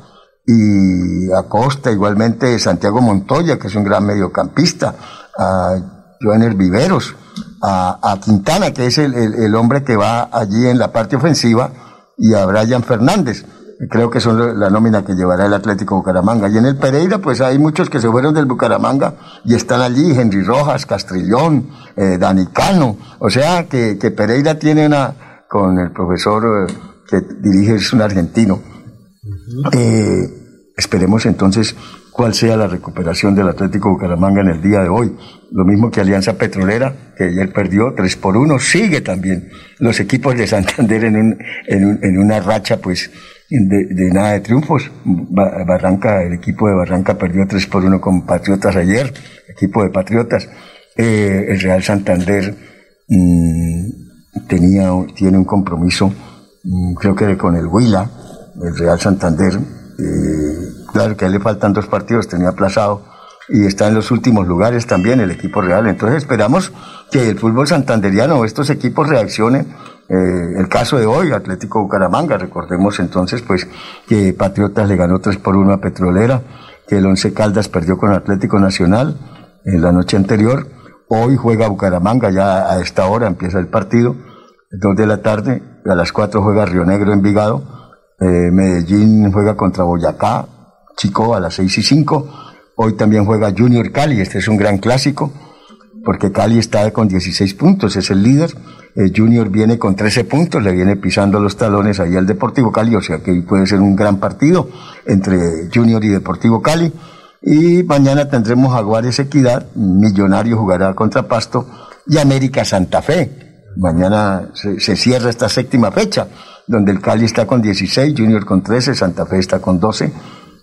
Y Acosta, igualmente Santiago Montoya, que es un gran mediocampista, a Joaner Viveros, a, a Quintana, que es el, el- el hombre que va allí en la parte ofensiva, y a Brian Fernández. Creo que son la nómina que llevará el Atlético Bucaramanga. Y en el Pereira, pues hay muchos que se fueron del Bucaramanga y están allí, Henry Rojas, Castrillón, eh, Dani Cano. O sea que, que Pereira tiene una, con el profesor eh, que dirige, es un argentino. Eh, esperemos entonces cuál sea la recuperación del Atlético Bucaramanga en el día de hoy. Lo mismo que Alianza Petrolera, que ayer perdió 3 por 1, sigue también los equipos de Santander en, un, en, un- en una racha pues de, de nada de triunfos. Ba- Barranca, el equipo de Barranca perdió 3 por 1 con Patriotas ayer, equipo de Patriotas. Eh, el Real Santander mm, tenía, tiene un compromiso, mm, creo que con el Huila, el Real Santander, eh, claro que le faltan dos partidos, tenía aplazado, y está en los últimos lugares también el equipo real. Entonces esperamos que el fútbol santanderiano, estos equipos reaccionen. Eh, el caso de hoy, Atlético Bucaramanga, recordemos entonces pues que Patriotas le ganó 3 por 1 a Petrolera, que el Once Caldas perdió con Atlético Nacional en la noche anterior. Hoy juega Bucaramanga, ya a esta hora empieza el partido, 2 de la tarde, a las 4 juega Río Negro Envigado, eh, Medellín juega contra Boyacá, Chico a las 6 y 5. Hoy también juega Junior Cali, este es un gran clásico, porque Cali está con 16 puntos, es el líder. Eh, Junior viene con 13 puntos, le viene pisando los talones ahí al Deportivo Cali, o sea que puede ser un gran partido entre Junior y Deportivo Cali. Y mañana tendremos Jaguares Equidad, Millonario jugará contra Pasto y América Santa Fe. Mañana se, se cierra esta séptima fecha, donde el Cali está con 16, Junior con 13, Santa Fe está con 12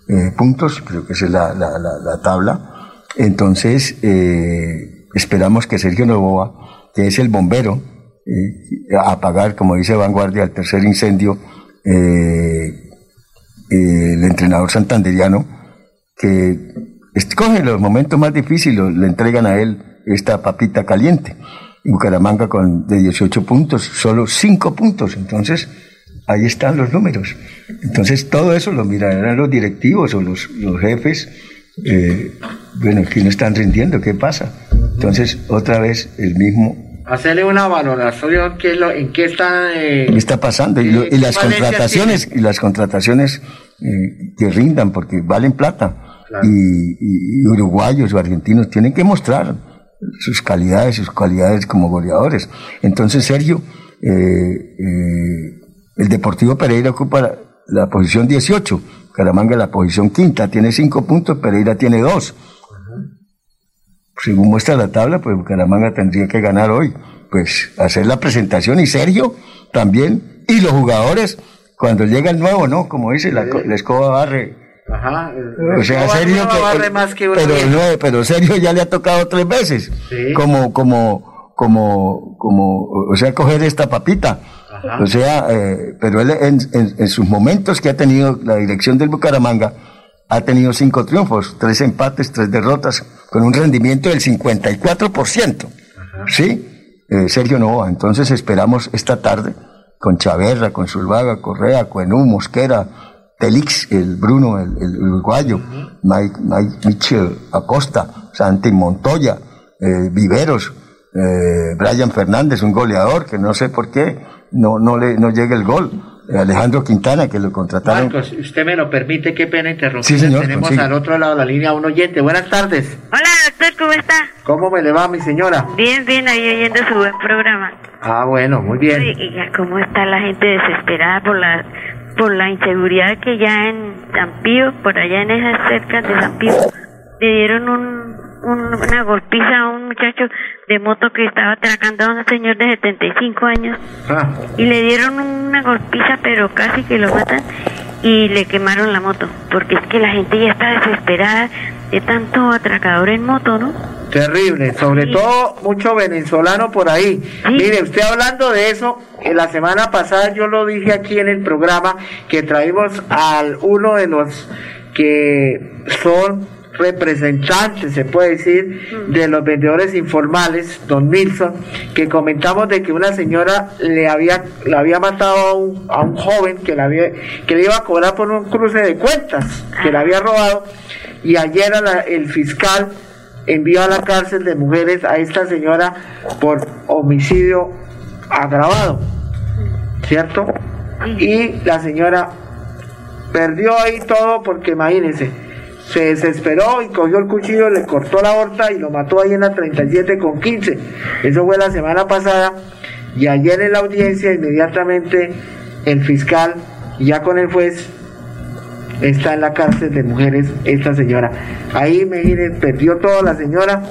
eh, puntos, creo que esa es la, la- la- la tabla. Entonces, eh, esperamos que Sergio Novoa, que es el bombero, eh, apagar, como dice Vanguardia, el tercer incendio, eh, el entrenador santanderiano, que escoge los momentos más difíciles, le entregan a él esta papita caliente. Bucaramanga con de 18 puntos, solo 5 puntos. Entonces, ahí están los números. Entonces, todo eso lo mirarán los directivos o los, los jefes. Eh, bueno, que no están rindiendo, ¿qué pasa? Entonces, otra vez el mismo hacerle una valoración qué lo, en qué está eh, ¿Qué está pasando y, las contrataciones y las contrataciones eh, que rindan porque valen plata y, uruguayos o argentinos tienen que mostrar sus calidades sus cualidades como goleadores entonces Sergio eh, el Deportivo Pereira ocupa la, posición 18 Caramanga la posición quinta tiene cinco puntos Pereira tiene dos según muestra la tabla, pues Bucaramanga tendría que ganar hoy. Pues hacer la presentación y Sergio también. Y los jugadores, cuando llega el nuevo, ¿no? Como dice, la, escoba barre. Ajá. O sea, Sergio, barre más que pero, no, pero Sergio ya le ha tocado tres veces. Como, como, como, como, o sea, coger esta papita. O sea, eh, pero él en, en sus momentos que ha tenido la dirección del Bucaramanga, ha tenido cinco triunfos, tres empates, tres derrotas, con un rendimiento del 54%. ¿Sí? Eh, Sergio Novoa. Entonces esperamos esta tarde con Chaverra, con Zulvaga, Correa, Cuenú, Mosquera, Telix, el Bruno, el, uruguayo, Mike, Mike Mitchell Acosta, Santi Montoya, eh, Viveros, eh, Brian Fernández, un goleador que no sé por qué no, no, le, no llega el gol. Alejandro Quintana, que lo contrataron. Marcos, usted me lo permite, qué pena interrumpir. Sí, señor, Tenemos al otro lado de la línea un oyente. Buenas tardes. Hola, doctor, ¿cómo está? ¿Cómo me le va, mi señora? Bien, bien, ahí oyendo su buen programa. Ah, bueno, muy bien. y ya cómo está la gente desesperada por la por la inseguridad que ya en San Pío, por allá en esas cercas de San Pío, le dieron un una golpiza a un muchacho de moto que estaba atracando a un señor de 75 años ah. y le dieron una golpiza pero casi que lo matan y le quemaron la moto porque es que la gente ya está desesperada de tanto atracador en moto, ¿no? Terrible, sobre todo mucho venezolano por ahí. Mire, usted hablando de eso, la semana pasada yo lo dije aquí en el programa que traímos al uno de los que son representante, se puede decir, de los vendedores informales, don Nilsson, que comentamos de que una señora le había, le había matado a un, a un joven que, le había, que le iba a cobrar por un cruce de cuentas, que le había robado, y ayer el fiscal envió a la cárcel de mujeres a esta señora por homicidio agravado, ¿cierto? Y la señora perdió ahí todo porque imagínense, se desesperó y cogió el cuchillo, le cortó la horta y lo mató ahí en la 37 con 15. Eso fue la semana pasada y ayer en la audiencia inmediatamente el fiscal ya con el juez está en la cárcel de mujeres esta señora. Ahí me perdió toda la señora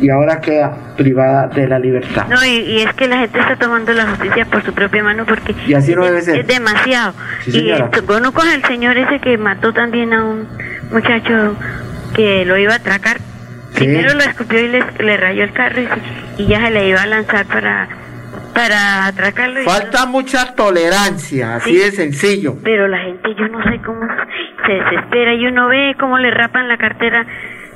y ahora queda privada de la libertad. No, y, es que la gente está tomando la justicia por su propia mano porque y así no debe ser. es demasiado. y bueno, con el señor ese que mató también a un muchacho que lo iba a atracar. Primero lo escupió y le, rayó el carro y, ya se le iba a lanzar para para atracarlo. Falta mucha tolerancia, así de sencillo. Pero la gente, yo no sé cómo se desespera y uno ve cómo le rapan la cartera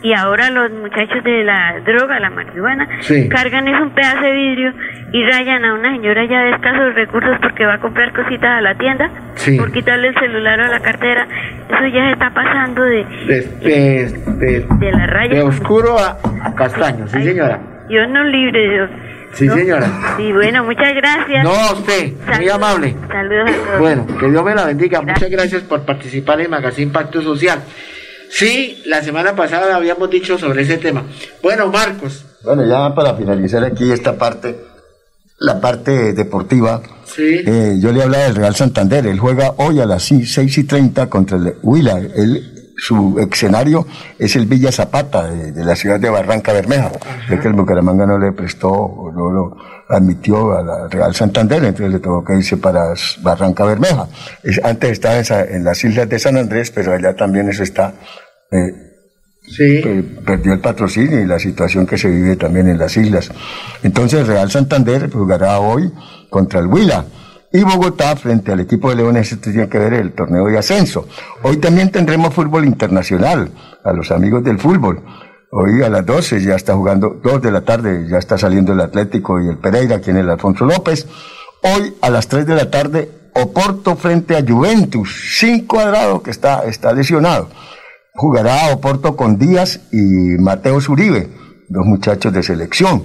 y ahora los muchachos de la droga, la marihuana, cargan es un pedazo de vidrio y rayan a una señora ya de escasos recursos porque va a comprar cositas a la tienda por quitarle el celular o la cartera. Eso ya se está pasando de, de, la raya. De oscuro a, castaño, sí señora. Dios no libre, Dios. Sí, señora. Sí, bueno, muchas gracias. No, usted, muy amable. Saludos a todos. Bueno, que Dios me la bendiga. Muchas gracias por participar en Magazine Pacto Social. Sí, la semana pasada habíamos dicho sobre ese tema. Bueno, Marcos. Bueno, ya para finalizar aquí esta parte, la parte deportiva. Sí. Eh, yo le hablaba del Real Santander. Él juega hoy a las 6 y 30 contra el Huila. Él, su escenario es el Villa Zapata de, la ciudad de Barranca Bermeja. Es que el Bucaramanga no le prestó, no lo admitió a la Real Santander, entonces le tuvo que irse para Barranca Bermeja. antes estaba en, en las islas de San Andrés, pero allá también eso está sí. perdió el patrocinio y la situación que se vive también en las islas. Entonces Real Santander jugará hoy contra el Huila. Y Bogotá frente al equipo de Leones, esto tiene que ver el torneo de ascenso. Hoy también tendremos fútbol internacional, a los amigos del fútbol. Hoy a las 12 ya está jugando, 2 de la tarde ya está saliendo el Atlético y el Pereira, quien es el Alfonso López. Hoy a las 3 de la tarde, Oporto frente a Juventus, sin cuadrado que está, está lesionado. Jugará Oporto con Díaz y Mateo Zuribe, dos muchachos de selección.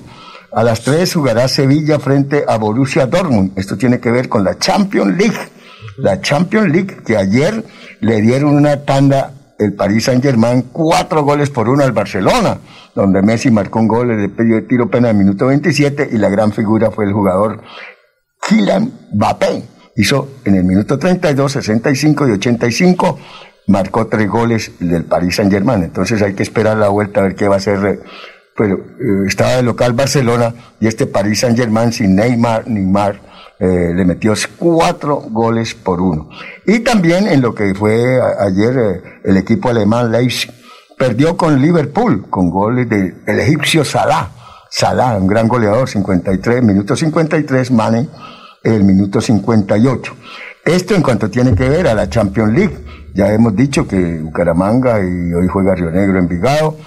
A las 3 jugará Sevilla frente a Borussia Dortmund. Esto tiene que ver con la Champions League. La Champions League que ayer le dieron una tanda el Paris Saint Germain cuatro goles por uno al Barcelona, donde Messi marcó un gol de tiro pena en el minuto 27 y la gran figura fue el jugador Kylian Mbappé. Hizo en el minuto 32, 65 y 85, marcó tres goles del Paris Saint Germain. Entonces hay que esperar la vuelta a ver qué va a hacer. Pero eh, estaba de local Barcelona y este Paris Saint Germain sin Neymar, Neymar eh, le metió cuatro goles por uno. Y también en lo que fue ayer eh, el equipo alemán Leipzig perdió con Liverpool con goles del egipcio Salah. Salah, un gran goleador, 53, minuto 53, Mane, el minuto 58. Esto en cuanto tiene que ver a la Champions League. Ya hemos dicho que Bucaramanga y hoy juega Río Negro en Vigado,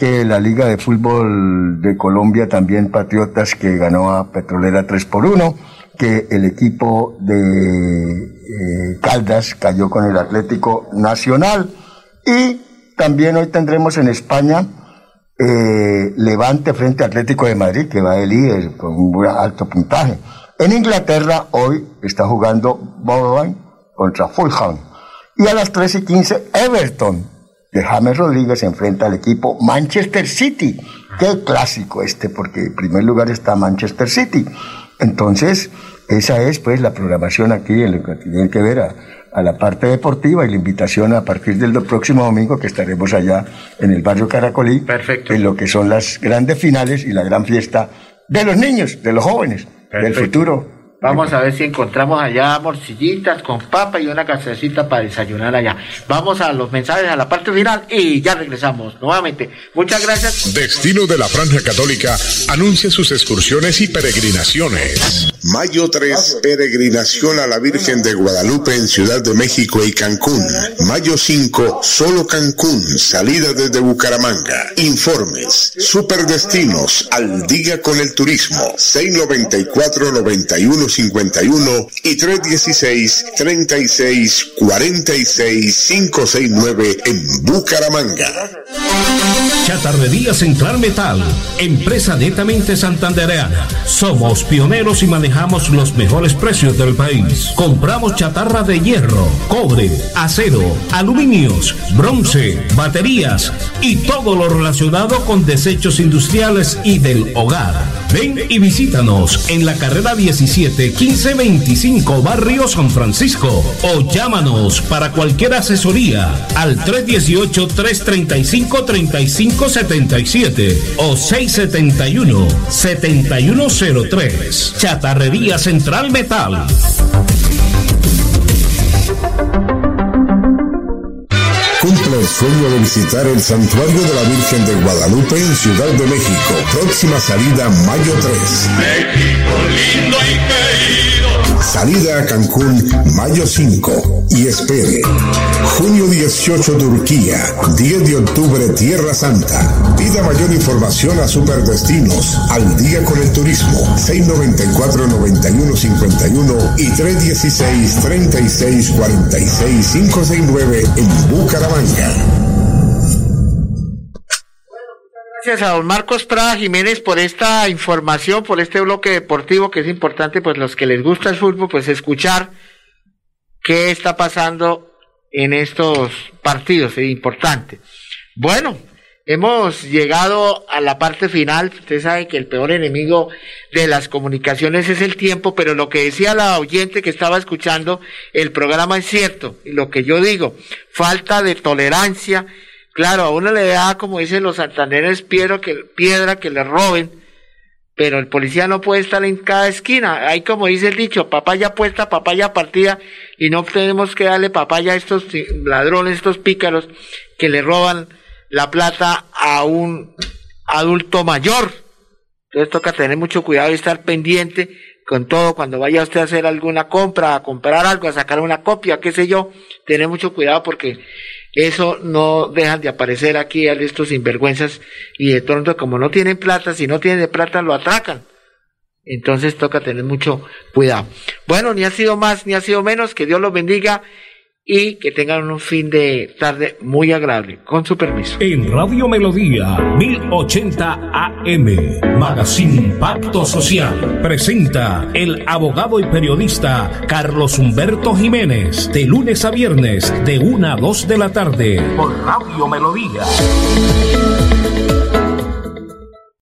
que la Liga de Fútbol de Colombia también Patriotas que ganó a Petrolera 3 por 1 que el equipo de eh, Caldas cayó con el Atlético Nacional y también hoy tendremos en España eh, Levante frente Atlético de Madrid, que va de líder con un alto puntaje. En Inglaterra hoy está jugando Borough contra Fulham. Y a las 3 y 15 Everton de James Rodríguez enfrenta al equipo Manchester City. Qué clásico este, porque en primer lugar está Manchester City. Entonces, esa es pues la programación aquí en lo que tiene que ver a, la parte deportiva y la invitación a partir del próximo domingo que estaremos allá en el barrio Caracolí, Perfecto. en lo que son las grandes finales y la gran fiesta de los niños, de los jóvenes, del futuro Vamos a ver si encontramos allá morcillitas con papa y una casecita para desayunar allá. Vamos a los mensajes a la parte final y ya regresamos nuevamente. Muchas gracias. Destino de la Franja Católica anuncia sus excursiones y peregrinaciones. Mayo 3, peregrinación a la Virgen de Guadalupe en Ciudad de México y Cancún. Mayo 5, solo Cancún, salida desde Bucaramanga. Informes, superdestinos, al día con el turismo. 694 91 51 y 316 36 46 569 en Bucaramanga. Chatarrería Central Metal, empresa netamente santandereana. Somos pioneros y manejamos los mejores precios del país. Compramos chatarra de hierro, cobre, acero, aluminios, bronce, baterías y todo lo relacionado con desechos industriales y del hogar. Ven y visítanos en la carrera 17 1525 Barrio San Francisco o llámanos para cualquier asesoría al 318 335 3577 o 671 7103 Chatarrería Central Metal. El sueño de visitar el Santuario de la Virgen de Guadalupe en Ciudad de México. Próxima salida mayo 3. México lindo y querido. Salida a Cancún mayo 5. Y espere. Junio 18 Turquía. 10 de octubre Tierra Santa. Pida mayor información a Superdestinos. Al día con el turismo. 694-9151 y 316-3646-569 en Bucaramanga. Gracias a don Marcos Prada Jiménez por esta información, por este bloque deportivo que es importante, pues los que les gusta el fútbol, pues escuchar qué está pasando en estos partidos, es importante. Bueno, hemos llegado a la parte final. Usted sabe que el peor enemigo de las comunicaciones es el tiempo, pero lo que decía la oyente que estaba escuchando el programa es cierto. Y lo que yo digo, falta de tolerancia. Claro, a uno le da, como dicen los santanderes, piedra que, le roben, pero el policía no puede estar en cada esquina. Hay como dice el dicho, papaya puesta, papaya partida, y no tenemos que darle papaya a estos ladrones, estos pícaros que le roban la plata a un adulto mayor. Entonces toca tener mucho cuidado y estar pendiente con todo cuando vaya usted a hacer alguna compra, a comprar algo, a sacar una copia, qué sé yo, tener mucho cuidado porque eso no dejan de aparecer aquí a estos sinvergüenzas y de pronto como no tienen plata, si no tienen plata lo atracan. Entonces toca tener mucho cuidado. Bueno, ni ha sido más ni ha sido menos, que Dios los bendiga y que tengan un fin de tarde muy agradable. Con su permiso. En Radio Melodía 1080 AM, Magazine Pacto Social, presenta el abogado y periodista Carlos Humberto Jiménez, de lunes a viernes, de 1 a 2 de la tarde, por Radio Melodía.